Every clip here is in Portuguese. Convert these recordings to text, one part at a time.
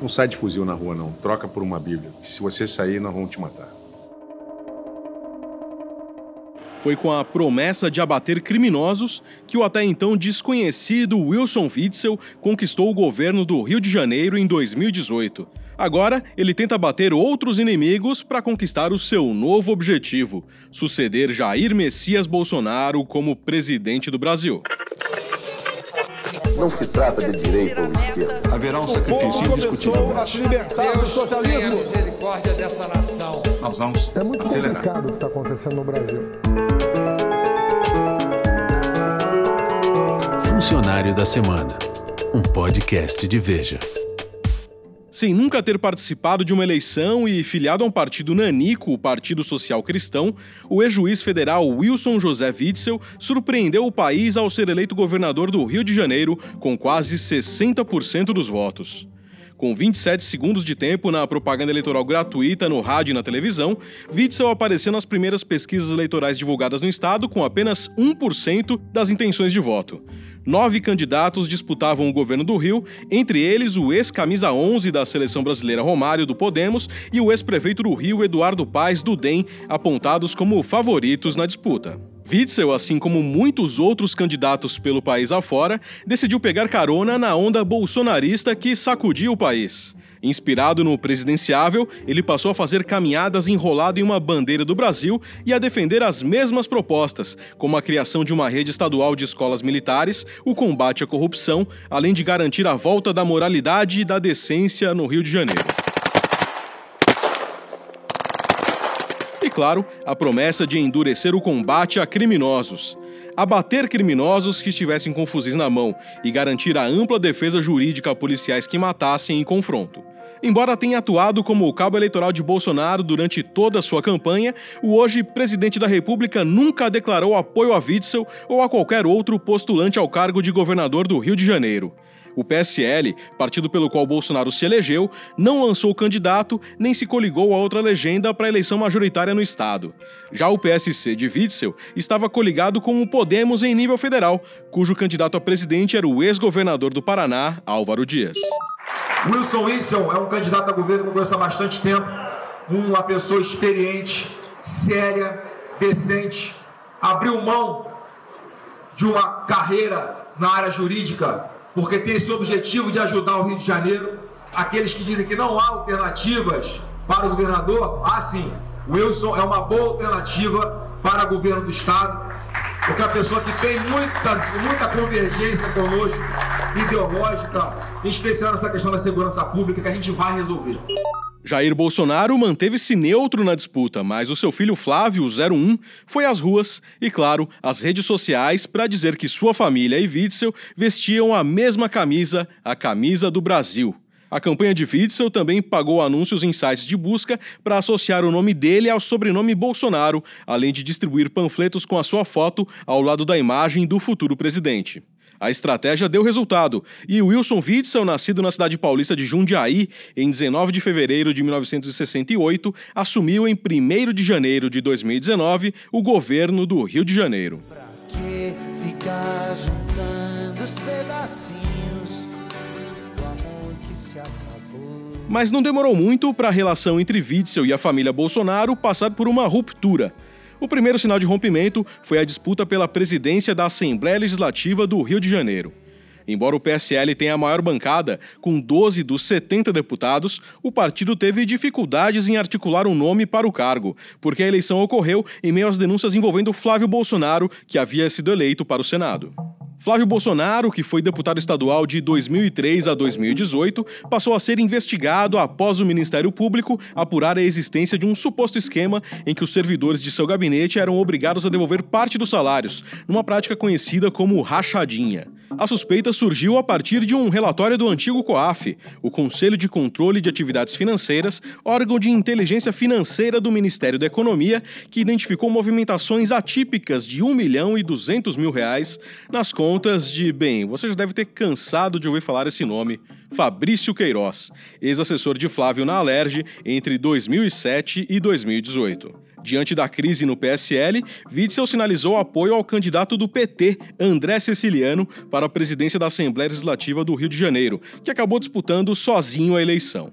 Não sai de fuzil na rua, não. Troca por uma Bíblia. Se você sair, nós vamos te matar. Foi com a promessa de abater criminosos que o até então desconhecido Wilson Witzel conquistou o governo do Rio de Janeiro em 2018. Agora, ele tenta bater outros inimigos para conquistar o seu novo objetivo: suceder Jair Messias Bolsonaro como presidente do Brasil. Não se trata de direita ou esquerda. Haverá um sacrifício indiscutível. a se libertar do socialismo. a misericórdia dessa nação. Nós vamos É muito acelerar. complicado o que está acontecendo no Brasil. Funcionário da Semana. Um podcast de Veja. Sem nunca ter participado de uma eleição e filiado a um partido nanico, o Partido Social Cristão, o ex-juiz federal Wilson José Witzel surpreendeu o país ao ser eleito governador do Rio de Janeiro com quase 60% dos votos. Com 27 segundos de tempo na propaganda eleitoral gratuita no rádio e na televisão, Witzel apareceu nas primeiras pesquisas eleitorais divulgadas no estado com apenas 1% das intenções de voto. Nove candidatos disputavam o governo do Rio, entre eles o ex-camisa 11 da seleção brasileira Romário do Podemos e o ex-prefeito do Rio Eduardo Paes do DEM, apontados como favoritos na disputa. Witzel, assim como muitos outros candidatos pelo país afora, decidiu pegar carona na onda bolsonarista que sacudiu o país. Inspirado no presidenciável, ele passou a fazer caminhadas enrolado em uma bandeira do Brasil e a defender as mesmas propostas, como a criação de uma rede estadual de escolas militares, o combate à corrupção, além de garantir a volta da moralidade e da decência no Rio de Janeiro. E claro, a promessa de endurecer o combate a criminosos. Abater criminosos que estivessem com fuzis na mão e garantir a ampla defesa jurídica a policiais que matassem em confronto. Embora tenha atuado como o cabo eleitoral de Bolsonaro durante toda a sua campanha, o hoje presidente da República nunca declarou apoio a Witzel ou a qualquer outro postulante ao cargo de governador do Rio de Janeiro. O PSL, partido pelo qual Bolsonaro se elegeu, não lançou candidato nem se coligou a outra legenda para a eleição majoritária no estado. Já o PSC de Witzel estava coligado com o Podemos em nível federal, cujo candidato a presidente era o ex-governador do Paraná, Álvaro Dias. Wilson Wilson é um candidato a governo que eu conheço há bastante tempo, uma pessoa experiente, séria, decente, abriu mão de uma carreira na área jurídica porque tem esse objetivo de ajudar o Rio de Janeiro. Aqueles que dizem que não há alternativas para o governador, ah sim, Wilson é uma boa alternativa para o governo do Estado, porque é uma pessoa que tem muita, muita convergência conosco, ideológica, em especial nessa questão da segurança pública, que a gente vai resolver. Jair Bolsonaro manteve-se neutro na disputa, mas o seu filho Flávio, 01, foi às ruas e, claro, às redes sociais para dizer que sua família e Witzel vestiam a mesma camisa, a camisa do Brasil. A campanha de Witzel também pagou anúncios em sites de busca para associar o nome dele ao sobrenome Bolsonaro, além de distribuir panfletos com a sua foto ao lado da imagem do futuro presidente. A estratégia deu resultado e Wilson Witzel, nascido na cidade paulista de Jundiaí em 19 de fevereiro de 1968, assumiu em 1 de janeiro de 2019 o governo do Rio de Janeiro. Pra que ficar juntando os pedacinhos do amor que se acabou? Mas não demorou muito para a relação entre Witzel e a família Bolsonaro passar por uma ruptura. O primeiro sinal de rompimento foi a disputa pela presidência da Assembleia Legislativa do Rio de Janeiro. Embora o PSL tenha a maior bancada, com 12 dos 70 deputados, o partido teve dificuldades em articular um nome para o cargo, porque a eleição ocorreu em meio às denúncias envolvendo Flávio Bolsonaro, que havia sido eleito para o Senado. Flávio Bolsonaro, que foi deputado estadual de 2003 a 2018, passou a ser investigado após o Ministério Público apurar a existência de um suposto esquema em que os servidores de seu gabinete eram obrigados a devolver parte dos salários, numa prática conhecida como rachadinha. A suspeita surgiu a partir de um relatório do antigo COAF, o Conselho de Controle de Atividades Financeiras, órgão de inteligência financeira do Ministério da Economia, que identificou movimentações atípicas de 1 milhão e 200 mil reais nas contas de, bem, você já deve ter cansado de ouvir falar esse nome, Fabrício Queiroz, ex-assessor de Flávio na Alerj entre 2007 e 2018. Diante da crise no PSL, Witzel sinalizou apoio ao candidato do PT, André Ceciliano, para a presidência da Assembleia Legislativa do Rio de Janeiro, que acabou disputando sozinho a eleição.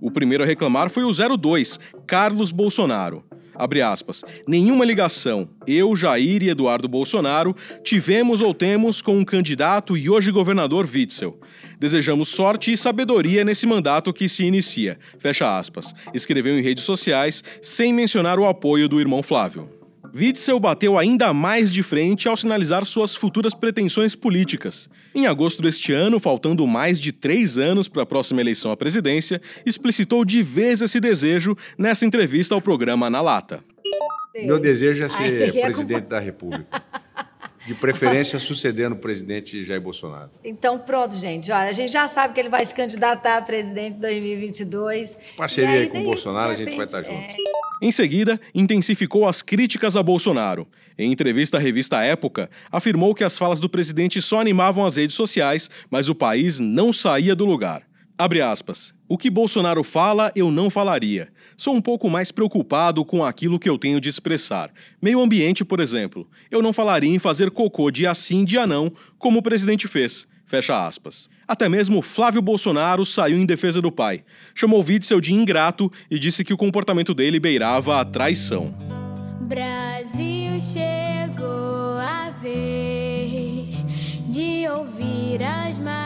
O primeiro a reclamar foi o 02, Carlos Bolsonaro. Abre aspas. Nenhuma ligação, eu, Jair e Eduardo Bolsonaro, tivemos ou temos com o um candidato e hoje governador Witzel. Desejamos sorte e sabedoria nesse mandato que se inicia. Fecha aspas. Escreveu em redes sociais, sem mencionar o apoio do irmão Flávio. Witzel bateu ainda mais de frente ao sinalizar suas futuras pretensões políticas. Em agosto deste ano, faltando mais de três anos para a próxima eleição à presidência, explicitou de vez esse desejo nessa entrevista ao programa Na Lata. Meu desejo é ser presidente da República. De preferência sucedendo o presidente Jair Bolsonaro. Então, pronto, gente. Olha, a gente já sabe que ele vai se candidatar a presidente em 2022. Parceria aí, com o Bolsonaro, repente, a gente vai estar junto. É... Em seguida, intensificou as críticas a Bolsonaro. Em entrevista à revista Época, afirmou que as falas do presidente só animavam as redes sociais, mas o país não saía do lugar. Abre aspas. O que Bolsonaro fala, eu não falaria. Sou um pouco mais preocupado com aquilo que eu tenho de expressar. Meio ambiente, por exemplo. Eu não falaria em fazer cocô dia sim, dia não, como o presidente fez. Fecha aspas. Até mesmo Flávio Bolsonaro saiu em defesa do pai. Chamou Witzel de ingrato e disse que o comportamento dele beirava a traição. Brasil chegou a vez de ouvir as Marias,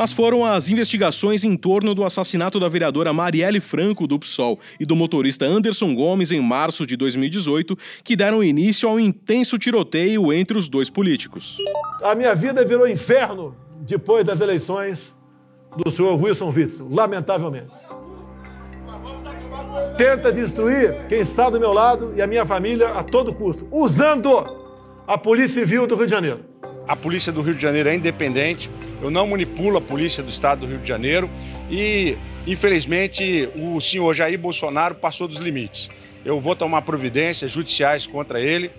Mas foram as investigações em torno do assassinato da vereadora Marielle Franco do PSOL e do motorista Anderson Gomes em março de 2018 que deram início ao intenso tiroteio entre os dois políticos. A minha vida virou inferno depois das eleições do senhor Wilson Witzel, lamentavelmente. Tenta destruir quem está do meu lado e a minha família a todo custo, usando a Polícia Civil do Rio de Janeiro. A Polícia do Rio de Janeiro é independente, eu não manipulo a Polícia do Estado do Rio de Janeiro e, infelizmente, o senhor Jair Bolsonaro passou dos limites. Eu vou tomar providências judiciais contra ele.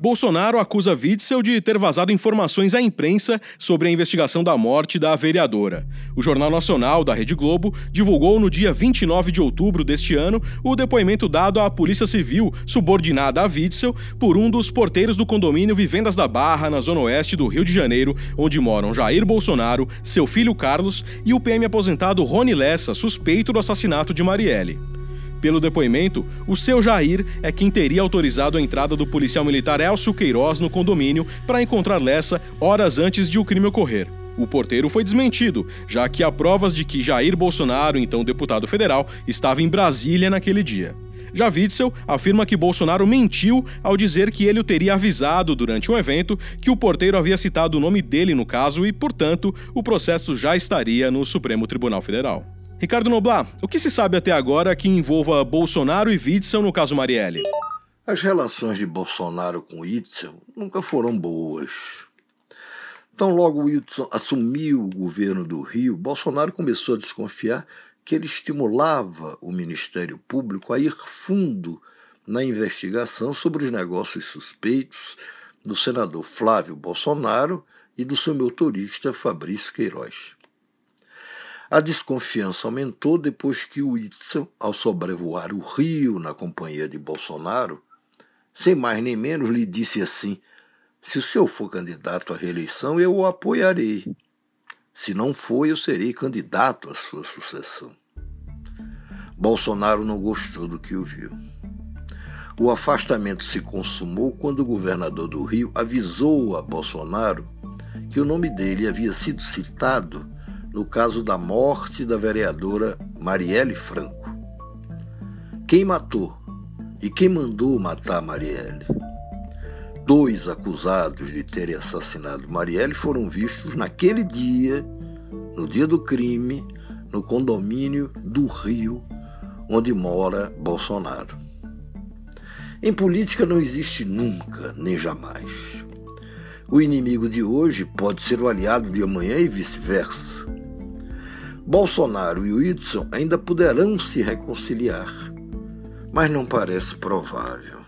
Bolsonaro acusa Witzel de ter vazado informações à imprensa sobre a investigação da morte da vereadora. O Jornal Nacional da Rede Globo divulgou no dia 29 de outubro deste ano o depoimento dado à Polícia Civil, subordinada a Witzel, por um dos porteiros do condomínio Vivendas da Barra, na zona oeste do Rio de Janeiro, onde moram Jair Bolsonaro, seu filho Carlos e o PM aposentado Rony Lessa, suspeito do assassinato de Marielle. Pelo depoimento, o seu Jair é quem teria autorizado a entrada do policial militar Elcio Queiroz no condomínio para encontrar Lessa horas antes de o crime ocorrer. O porteiro foi desmentido, já que há provas de que Jair Bolsonaro, então deputado federal, estava em Brasília naquele dia. Já Witzel afirma que Bolsonaro mentiu ao dizer que ele o teria avisado durante um evento que o porteiro havia citado o nome dele no caso e, portanto, o processo já estaria no Supremo Tribunal Federal. Ricardo Noblar, o que se sabe até agora que envolva Bolsonaro e Witzel no caso Marielle? As relações de Bolsonaro com Witzel nunca foram boas. Então, logo Witzel assumiu o governo do Rio, Bolsonaro começou a desconfiar que ele estimulava o Ministério Público a ir fundo na investigação sobre os negócios suspeitos do senador Flávio Bolsonaro e do seu motorista Fabrício Queiroz. A desconfiança aumentou depois que o Whitson, ao sobrevoar o Rio na companhia de Bolsonaro, sem mais nem menos lhe disse assim: se o senhor for candidato à reeleição, eu o apoiarei. Se não for, eu serei candidato à sua sucessão. Bolsonaro não gostou do que ouviu. O afastamento se consumou quando o governador do Rio avisou a Bolsonaro que o nome dele havia sido citado no caso da morte da vereadora Marielle Franco. Quem matou e quem mandou matar Marielle? Dois acusados de terem assassinado Marielle foram vistos naquele dia, no dia do crime, no condomínio do Rio, onde mora Bolsonaro. Em política não existe nunca, nem jamais. O inimigo de hoje pode ser o aliado de amanhã e vice-versa. Bolsonaro e Whitson ainda poderão se reconciliar, mas não parece provável.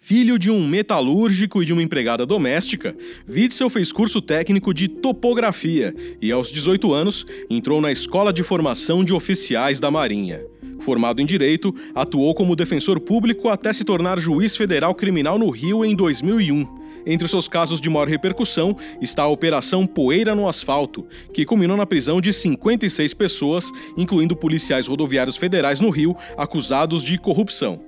Filho de um metalúrgico e de uma empregada doméstica, Witzel fez curso técnico de topografia e, aos 18 anos, entrou na Escola de Formação de Oficiais da Marinha. Formado em Direito, atuou como defensor público até se tornar juiz federal criminal no Rio em 2001. Entre os seus casos de maior repercussão está a Operação Poeira no Asfalto, que culminou na prisão de 56 pessoas, incluindo policiais rodoviários federais no Rio, acusados de corrupção.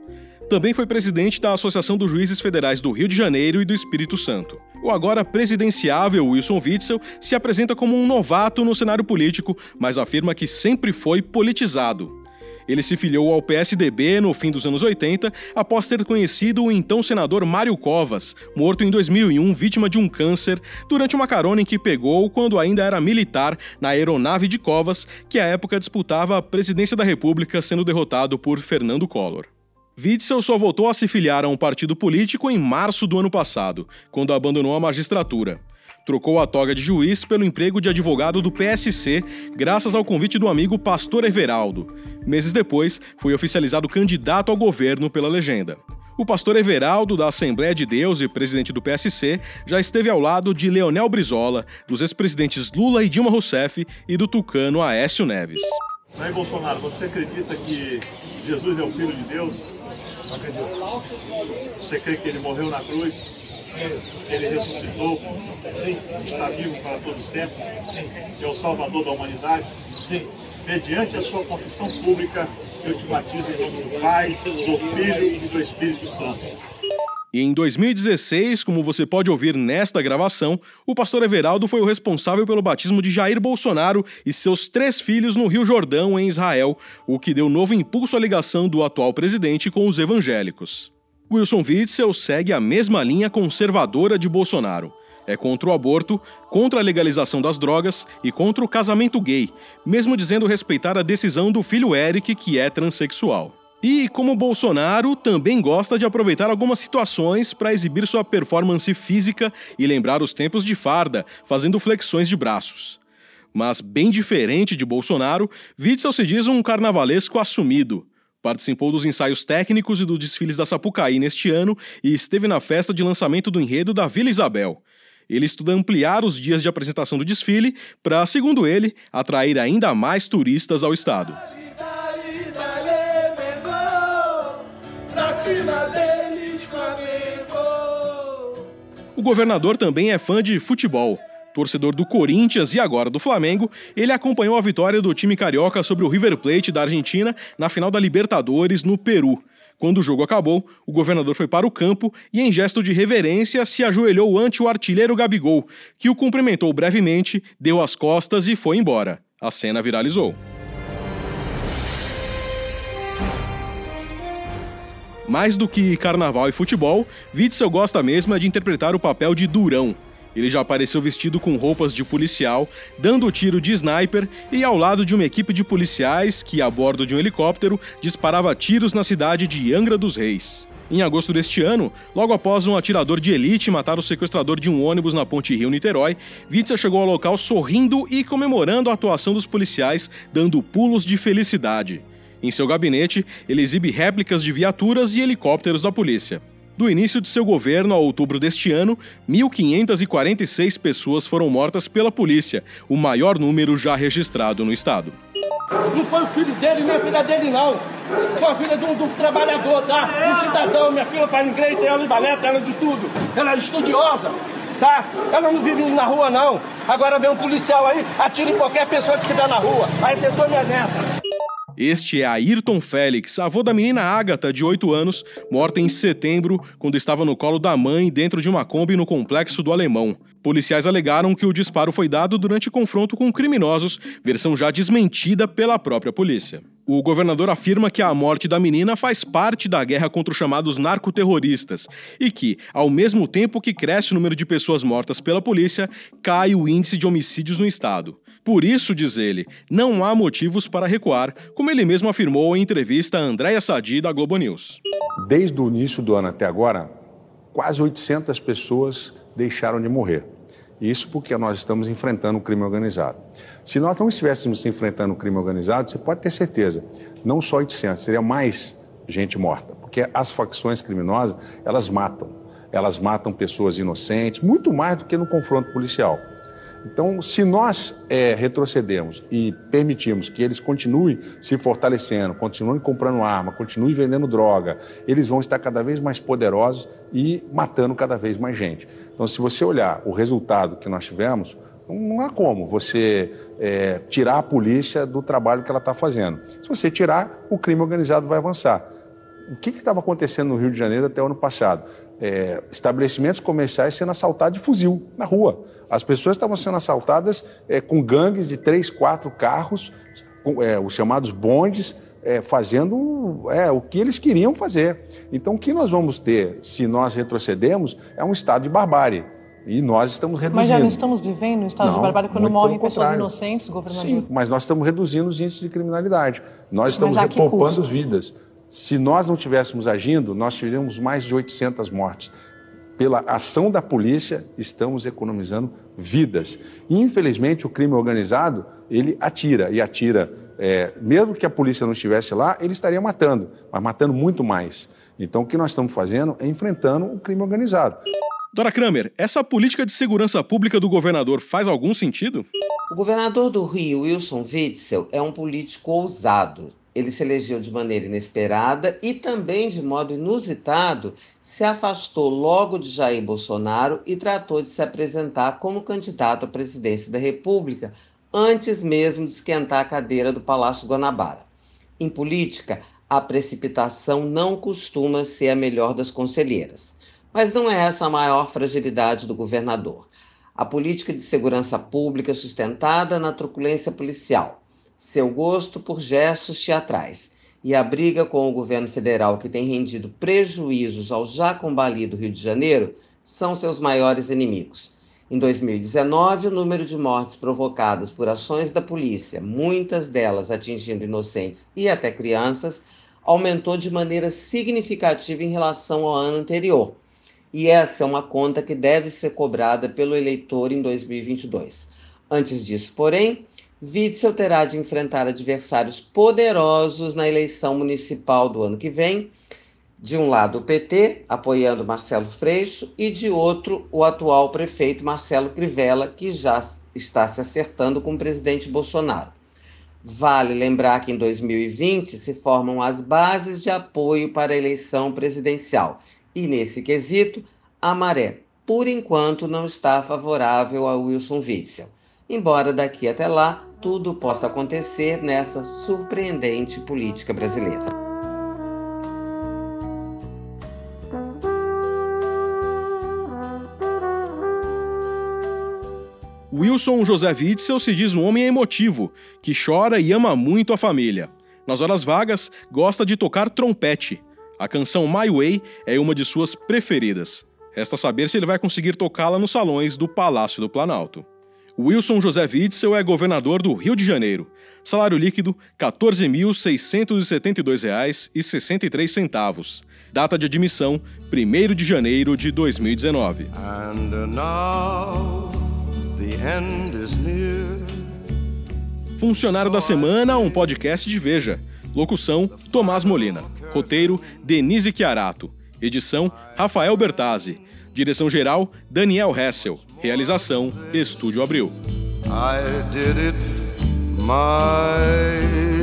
Também foi presidente da Associação dos Juízes Federais do Rio de Janeiro e do Espírito Santo. O agora presidenciável Wilson Witzel se apresenta como um novato no cenário político, mas afirma que sempre foi politizado. Ele se filiou ao PSDB no fim dos anos 80, após ter conhecido o então senador Mário Covas, morto em 2001 vítima de um câncer, durante uma carona em que pegou quando ainda era militar na aeronave de Covas, que à época disputava a presidência da República, sendo derrotado por Fernando Collor. Witzel só voltou a se filiar a um partido político em março do ano passado, quando abandonou a magistratura. Trocou a toga de juiz pelo emprego de advogado do PSC, graças ao convite do amigo Pastor Everaldo. Meses depois, foi oficializado candidato ao governo pela legenda. O pastor Everaldo, da Assembleia de Deus e presidente do PSC, já esteve ao lado de Leonel Brizola, dos ex-presidentes Lula e Dilma Rousseff e do tucano Aécio Neves. Aí, Bolsonaro, você acredita que Jesus é o Filho de Deus? Não acredito. Você crê que ele morreu na cruz? Ele ressuscitou? Sim. Está vivo para todo sempre? Sim. É o Salvador da humanidade? Sim. Mediante a sua confissão pública, eu te batizo em nome do Pai, do Filho e do Espírito Santo. E em 2016, como você pode ouvir nesta gravação, o pastor Everaldo foi o responsável pelo batismo de Jair Bolsonaro e seus três filhos no Rio Jordão, em Israel, o que deu novo impulso à ligação do atual presidente com os evangélicos. Wilson Witzel segue a mesma linha conservadora de Bolsonaro. É contra o aborto, contra a legalização das drogas e contra o casamento gay, mesmo dizendo respeitar a decisão do filho Eric, que é transexual. E, como Bolsonaro, também gosta de aproveitar algumas situações para exibir sua performance física e lembrar os tempos de farda, fazendo flexões de braços. Mas, bem diferente de Bolsonaro, Witzel se diz um carnavalesco assumido. Participou dos ensaios técnicos e dos desfiles da Sapucaí neste ano e esteve na festa de lançamento do enredo da Vila Isabel. Ele estuda ampliar os dias de apresentação do desfile para, segundo ele, atrair ainda mais turistas ao estado. O governador também é fã de futebol. Torcedor do Corinthians e agora do Flamengo, ele acompanhou a vitória do time carioca sobre o River Plate da Argentina na final da Libertadores no Peru. Quando o jogo acabou, o governador foi para o campo e, em gesto de reverência, se ajoelhou ante o artilheiro Gabigol, que o cumprimentou brevemente, deu as costas e foi embora. A cena viralizou. Mais do que carnaval e futebol, Witzel gosta mesmo de interpretar o papel de durão. Ele já apareceu vestido com roupas de policial, dando tiro de sniper e ao lado de uma equipe de policiais que, a bordo de um helicóptero, disparava tiros na cidade de Angra dos Reis. Em agosto deste ano, logo após um atirador de elite matar o sequestrador de um ônibus na Ponte Rio-Niterói, Witzel chegou ao local sorrindo e comemorando a atuação dos policiais, dando pulos de felicidade. Em seu gabinete, ele exibe réplicas de viaturas e helicópteros da polícia. Do início de seu governo a outubro deste ano, 1.546 pessoas foram mortas pela polícia, o maior número já registrado no estado. Não foi o filho dele, nem a filha dele, não. Foi a filha de um, de um trabalhador, tá? Um cidadão. Minha filha faz inglês, tem aula de baleta, ela de tudo. Ela é estudiosa, tá? Ela não vive na rua, não. Agora vem um policial aí, atira em qualquer pessoa que estiver na rua. Aí acertou minha neta. Este é Ayrton Félix, avô da menina Ágata, de 8 anos, morta em setembro, quando estava no colo da mãe dentro de uma Kombi no complexo do Alemão. Policiais alegaram que o disparo foi dado durante confronto com criminosos, versão já desmentida pela própria polícia. O governador afirma que a morte da menina faz parte da guerra contra os chamados narcoterroristas e que, ao mesmo tempo que cresce o número de pessoas mortas pela polícia, cai o índice de homicídios no estado. Por isso, diz ele, não há motivos para recuar, como ele mesmo afirmou em entrevista a Andréa Sadi, da Globo News. Desde o início do ano até agora, quase 800 pessoas deixaram de morrer. Isso porque nós estamos enfrentando o crime organizado. Se nós não estivéssemos enfrentando o crime organizado, você pode ter certeza, não só 800, seria mais gente morta porque as facções criminosas, elas matam. Elas matam pessoas inocentes, muito mais do que no confronto policial. Então, se nós é, retrocedemos e permitimos que eles continuem se fortalecendo, continuem comprando arma, continuem vendendo droga, eles vão estar cada vez mais poderosos e matando cada vez mais gente. Então, se você olhar o resultado que nós tivemos, não há como você é, tirar a polícia do trabalho que ela está fazendo. Se você tirar, o crime organizado vai avançar. O que estava acontecendo no Rio de Janeiro até o ano passado? É, estabelecimentos comerciais sendo assaltados de fuzil na rua. As pessoas estavam sendo assaltadas é, com gangues de três, quatro carros, com, é, os chamados bondes, é, fazendo é, o que eles queriam fazer. Então, o que nós vamos ter, se nós retrocedemos, é um estado de barbárie. E nós estamos reduzindo. Mas já não estamos vivendo um estado não, de barbárie quando morrem pessoas contrário. inocentes, governador? Sim, mas nós estamos reduzindo os índices de criminalidade. Nós estamos repoupando as vidas. Se nós não tivéssemos agindo, nós teríamos mais de 800 mortes pela ação da polícia, estamos economizando vidas. E, infelizmente, o crime organizado, ele atira, e atira, é, mesmo que a polícia não estivesse lá, ele estaria matando, mas matando muito mais. Então, o que nós estamos fazendo é enfrentando o crime organizado. Dora Kramer, essa política de segurança pública do governador faz algum sentido? O governador do Rio, Wilson Witzel, é um político ousado ele se elegeu de maneira inesperada e também de modo inusitado se afastou logo de Jair Bolsonaro e tratou de se apresentar como candidato à presidência da República antes mesmo de esquentar a cadeira do Palácio Guanabara. Em política, a precipitação não costuma ser a melhor das conselheiras. Mas não é essa a maior fragilidade do governador. A política de segurança pública sustentada na truculência policial seu gosto por gestos teatrais e a briga com o governo federal, que tem rendido prejuízos ao já combalido Rio de Janeiro, são seus maiores inimigos. Em 2019, o número de mortes provocadas por ações da polícia, muitas delas atingindo inocentes e até crianças, aumentou de maneira significativa em relação ao ano anterior. E essa é uma conta que deve ser cobrada pelo eleitor em 2022. Antes disso, porém, Witzel terá de enfrentar adversários poderosos na eleição municipal do ano que vem. De um lado, o PT, apoiando Marcelo Freixo, e de outro, o atual prefeito Marcelo Crivella, que já está se acertando com o presidente Bolsonaro. Vale lembrar que em 2020 se formam as bases de apoio para a eleição presidencial. E nesse quesito, a maré, por enquanto, não está favorável a Wilson Witzel. Embora daqui até lá tudo possa acontecer nessa surpreendente política brasileira. Wilson José Witzel se diz um homem emotivo, que chora e ama muito a família. Nas horas vagas, gosta de tocar trompete. A canção My Way é uma de suas preferidas. Resta saber se ele vai conseguir tocá-la nos salões do Palácio do Planalto. Wilson José Witzel é governador do Rio de Janeiro. Salário líquido R$ 14.672,63. Data de admissão 1 de janeiro de 2019. Funcionário da Semana, um podcast de Veja. Locução: Tomás Molina. Roteiro: Denise Chiarato. Edição: Rafael Bertazzi. Direção-geral: Daniel Hessel. Realização: Estúdio Abril. I did it my